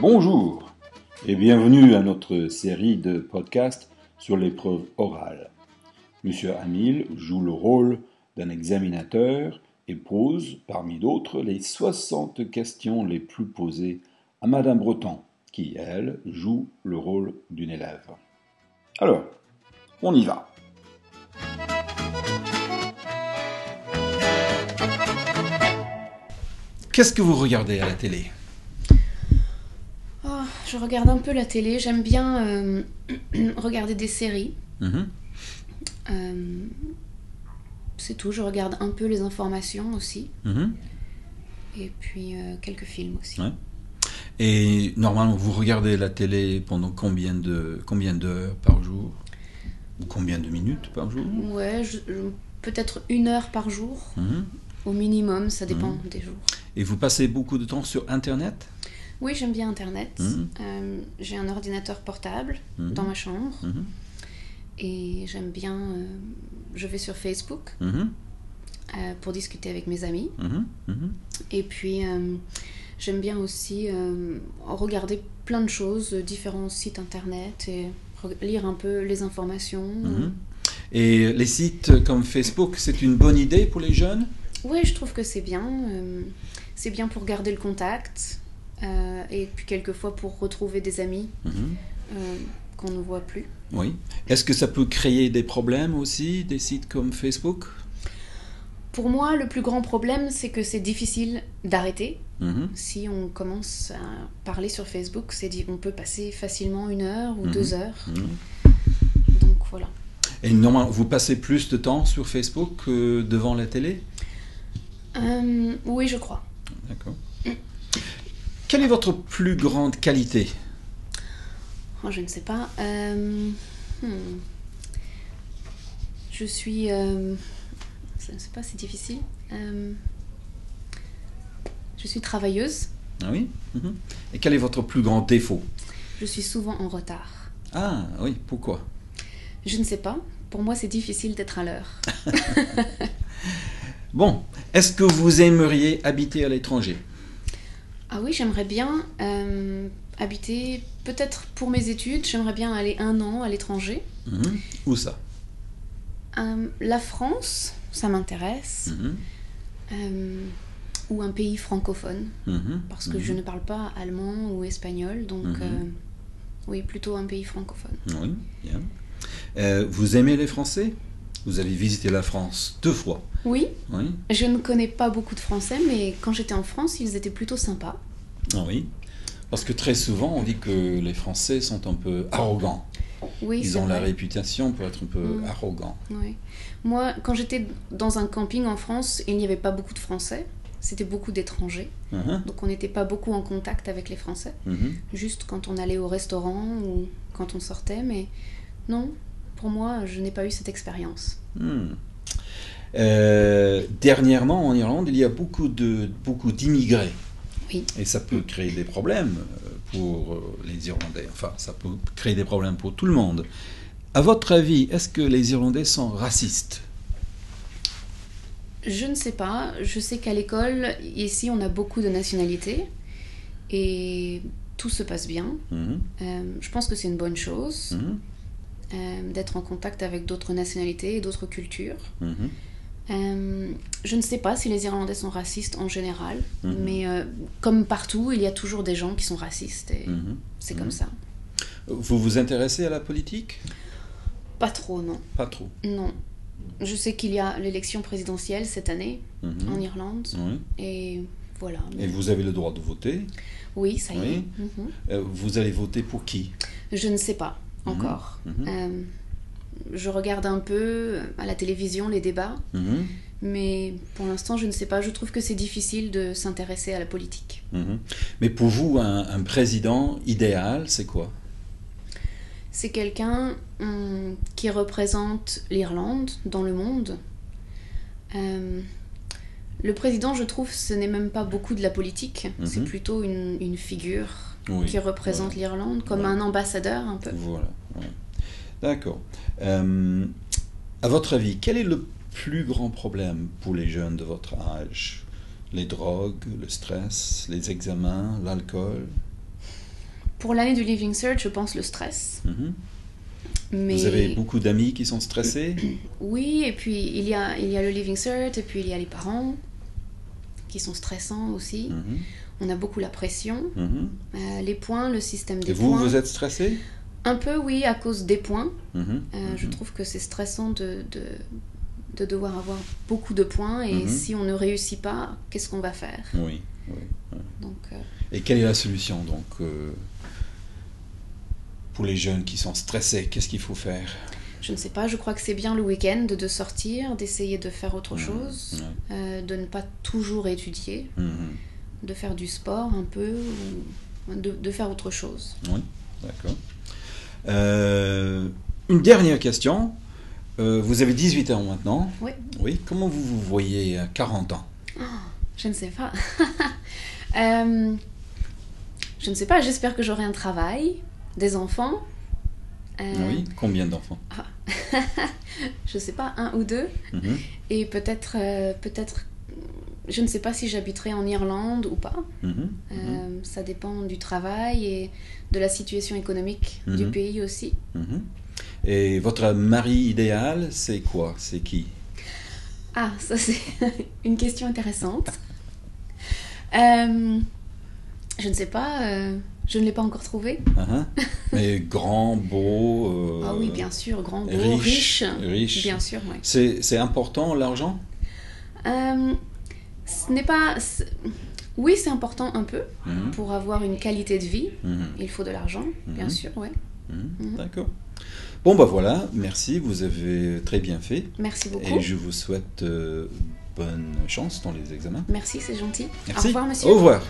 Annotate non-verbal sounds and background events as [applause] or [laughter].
Bonjour et bienvenue à notre série de podcasts sur l'épreuve orale. Monsieur Hamil joue le rôle d'un examinateur et pose, parmi d'autres, les 60 questions les plus posées à Madame Breton, qui, elle, joue le rôle d'une élève. Alors, on y va. Qu'est-ce que vous regardez à la télé? Oh, je regarde un peu la télé, j'aime bien euh, [clears throat] regarder des séries. Mhm. Euh, c'est tout, je regarde un peu les informations aussi. Mhm. Et puis euh, quelques films aussi. Ouais. Et normalement, vous regardez la télé pendant combien de combien d'heures par jour? Ou combien de minutes par jour? Ouais, peut-être une heure par jour, Mhm. au minimum, ça dépend des jours. Et vous passez beaucoup de temps sur Internet? Oui, j'aime bien Internet. Mhm. Euh, J'ai un ordinateur portable Mhm. dans ma chambre. Mhm. Et j'aime bien... euh, je vais sur Facebook euh, pour discuter avec mes amis. Et puis, j'aime bien aussi regarder plein de choses, différents sites internet et re- lire un peu les informations. Et les sites comme Facebook, c'est une bonne idée pour les jeunes? Oui, je trouve que c'est bien. euh, c'est bien pour garder le contact euh, et puis quelquefois pour retrouver des amis Mhm. euh, qu'on ne voit plus. Oui. Est-ce que ça peut créer des problèmes aussi, des sites comme Facebook? Pour moi, le plus grand problème, c'est que c'est difficile d'arrêter. Mhm. Si on commence à parler sur Facebook, c'est dit, on peut passer facilement une heure ou deux heures. Mhm. Donc voilà. Et normalement, vous passez plus de temps sur Facebook que devant la télé? Euh, oui, je crois. D'accord. Quelle est votre plus grande qualité? Oh, je ne sais pas. Euh, hmm. Je suis. euh, je ne sais pas, c'est difficile. Euh, je suis travailleuse. Ah oui? Mhm. Et quel est votre plus grand défaut? Je suis souvent en retard. Ah oui, pourquoi? Je ne sais pas. Pour moi, c'est difficile d'être à l'heure. [laughs] [laughs] Bon, est-ce que vous aimeriez habiter à l'étranger? Ah oui, j'aimerais bien euh, habiter, peut-être pour mes études, j'aimerais bien aller un an à l'étranger. Mhm. Où ça? Euh, la France, ça m'intéresse. Mhm. Euh, ou un pays francophone. Mhm. parce que Mhm. je ne parle pas allemand ou espagnol, donc oui, plutôt un pays francophone. Oui, bien. Vous aimez les Français? Vous avez visité la France deux fois. Oui, Oui je ne connais pas beaucoup de Français, mais quand j'étais en France, ils étaient plutôt sympas. Ah oui. Parce que très souvent, on dit que les Français sont un peu arrogants. Oui, Ils ont la réputation pour être un peu Mm. arrogants. Oui. Moi, quand j'étais dans un camping en France, il n'y avait pas beaucoup de Français. C'était beaucoup d'étrangers. Mhm. Donc on n'était pas beaucoup en contact avec les Français. Mhm. Juste quand on allait au restaurant ou quand on sortait. Mais non, pour moi, je n'ai pas eu cette expérience. Hmm. Euh, dernièrement, en Irlande, il y a beaucoup de beaucoup d'immigrés. Oui. Et ça peut créer des problèmes euh, pour euh, les Irlandais. Enfin, ça peut créer des problèmes pour tout le monde. À votre avis, est-ce que les Irlandais sont racistes? Je ne sais pas. Je sais qu'à l'école, ici, on a beaucoup de nationalités et tout se passe bien. Mhm. Euh, je pense que c'est une bonne chose Mhm. Euh, d'être en contact avec d'autres nationalités et d'autres cultures. Mhm. Euh, je ne sais pas si les Irlandais sont racistes en général, Mhm. mais euh, comme partout, il y a toujours des gens qui sont racistes et Mhm. c'est comme ça. Vous vous intéressez à la politique? Pas trop, non. Pas trop. Non. Je sais qu'il y a l'élection présidentielle cette année en Irlande et voilà. Et vous avez le droit de voter? Oui, ça y Oui. est. Vous allez voter pour qui? Je ne sais pas. Encore. Mhm. Euh, je regarde un peu à la télévision les débats, Mhm. mais pour l'instant, je ne sais pas. Je trouve que c'est difficile de s'intéresser à la politique. Mhm. Mais pour vous, un, un président idéal, c'est quoi? C'est quelqu'un hum, qui représente l'Irlande dans le monde. Euh, le président, je trouve, ce n'est même pas beaucoup de la politique. Mhm. C'est plutôt une, une figure Oui. qui représente l'Irlande, comme un ambassadeur un peu. Voilà. D'accord. Euh, à votre avis, quel est le plus grand problème pour les jeunes de votre âge? Les drogues, le stress, les examens, l'alcool? Pour l'année du Living Cert, je pense le stress. Mhm. Mais Vous avez beaucoup d'amis qui sont stressés? [coughs] Oui, et puis il y a il y a le Living Cert et puis il y a les parents qui sont stressants aussi. Mhm. On a beaucoup la pression, Mhm. Euh, les points, le système des Et vous, points. vous êtes stressé Un peu, oui, à cause des points. Mhm. Euh, Je Mhm. trouve que c'est stressant de, de, de devoir avoir beaucoup de points et si on ne réussit pas, qu'est-ce qu'on va faire? Oui. oui. Donc, euh, Et quelle est la solution donc pour les jeunes qui sont stressés Qu'est-ce qu'il faut faire? Je ne sais pas, je crois que c'est bien le week-end de sortir, d'essayer de faire autre chose, de ne pas toujours étudier. De faire du sport un peu, ou de, de faire autre chose. Oui, d'accord. Euh, une dernière question. Euh, vous avez 18 ans maintenant. Oui. Oui. Comment vous vous voyez à 40 ans? Je ne sais pas. [laughs] Euh, je ne sais pas, j'espère que j'aurai un travail, des enfants. Oui. Combien d'enfants? [laughs] Je ne sais pas, un ou deux. Mhm. Et peut-être, peut-être, je ne sais pas si j'habiterai en Irlande ou pas. Mhm. Mhm. Euh, ça dépend du travail et de la situation économique du Mhm. pays aussi. Et votre mari idéal, c'est quoi? C'est qui? Ah, ça c'est [laughs] une question intéressante. Euh, je ne sais pas, euh, je ne l'ai pas encore trouvé. Hein Mais grand, beau. ah oui, bien sûr, grand, beau, riche, riche. riche. Bien sûr, oui. C'est c'est important l'argent? Ce n'est pas... Oui, c'est important un peu Mhm. pour avoir une qualité de vie. Mhm. Il faut de l'argent, bien Mhm. sûr, ouais. D'accord. Bon, bah voilà, merci, vous avez très bien fait. Merci beaucoup. Et je vous souhaite euh, bonne chance dans les examens. Merci, c'est gentil. Merci. Au revoir, monsieur. Au revoir.